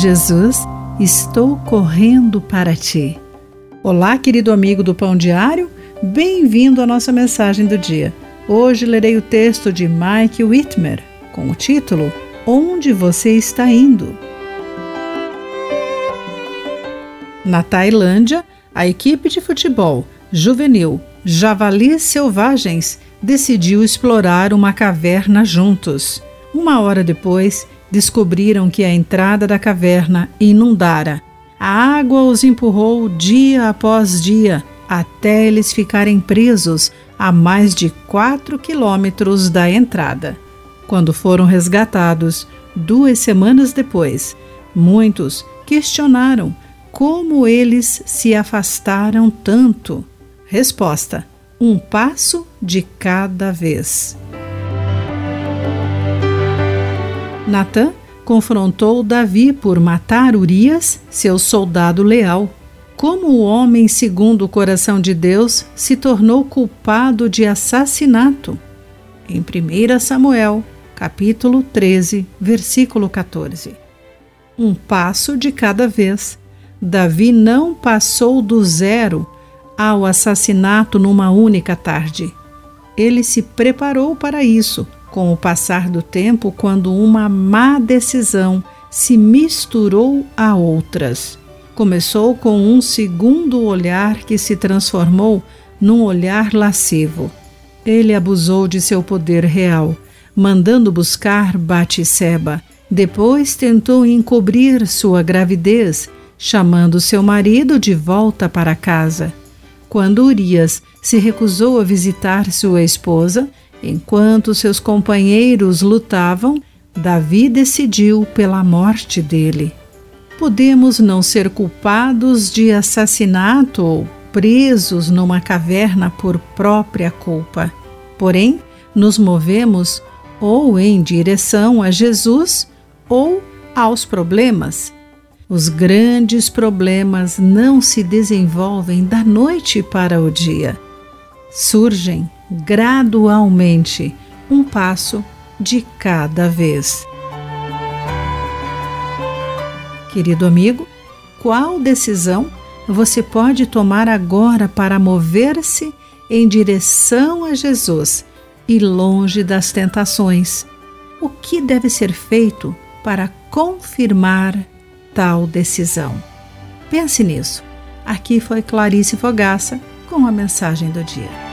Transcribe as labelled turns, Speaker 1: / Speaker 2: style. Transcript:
Speaker 1: Jesus, estou correndo para ti. Olá, querido amigo do Pão Diário, bem-vindo à nossa mensagem do dia. Hoje lerei o texto de Mike Whitmer com o título Onde você está indo? Na Tailândia, a equipe de futebol juvenil Javalis Selvagens decidiu explorar uma caverna juntos. Uma hora depois, descobriram que a entrada da caverna inundara. A água os empurrou dia após dia até eles ficarem presos a mais de 4 quilômetros da entrada. Quando foram resgatados, duas semanas depois, muitos questionaram como eles se afastaram tanto. Resposta: um passo de cada vez. Natã confrontou Davi por matar Urias, seu soldado leal. Como o homem segundo o coração de Deus se tornou culpado de assassinato? Em 1 Samuel, capítulo 13, versículo 14. Um passo de cada vez. Davi não passou do zero ao assassinato numa única tarde. Ele se preparou para isso com o passar do tempo, quando uma má decisão se misturou a outras. Começou com um segundo olhar que se transformou num olhar lascivo. Ele abusou de seu poder real, mandando buscar Batseba. Depois tentou encobrir sua gravidez, chamando seu marido de volta para casa. Quando Urias se recusou a visitar sua esposa, Enquanto seus companheiros lutavam, Davi decidiu pela morte dele. Podemos não ser culpados de assassinato ou presos numa caverna por própria culpa. Porém, nos movemos ou em direção a Jesus ou aos problemas. Os grandes problemas não se desenvolvem da noite para o dia. Surgem gradualmente, um passo de cada vez. Querido amigo, qual decisão você pode tomar agora para mover-se em direção a Jesus e longe das tentações? O que deve ser feito para confirmar tal decisão? Pense nisso. Aqui foi Clarice Fogaça com a mensagem do dia.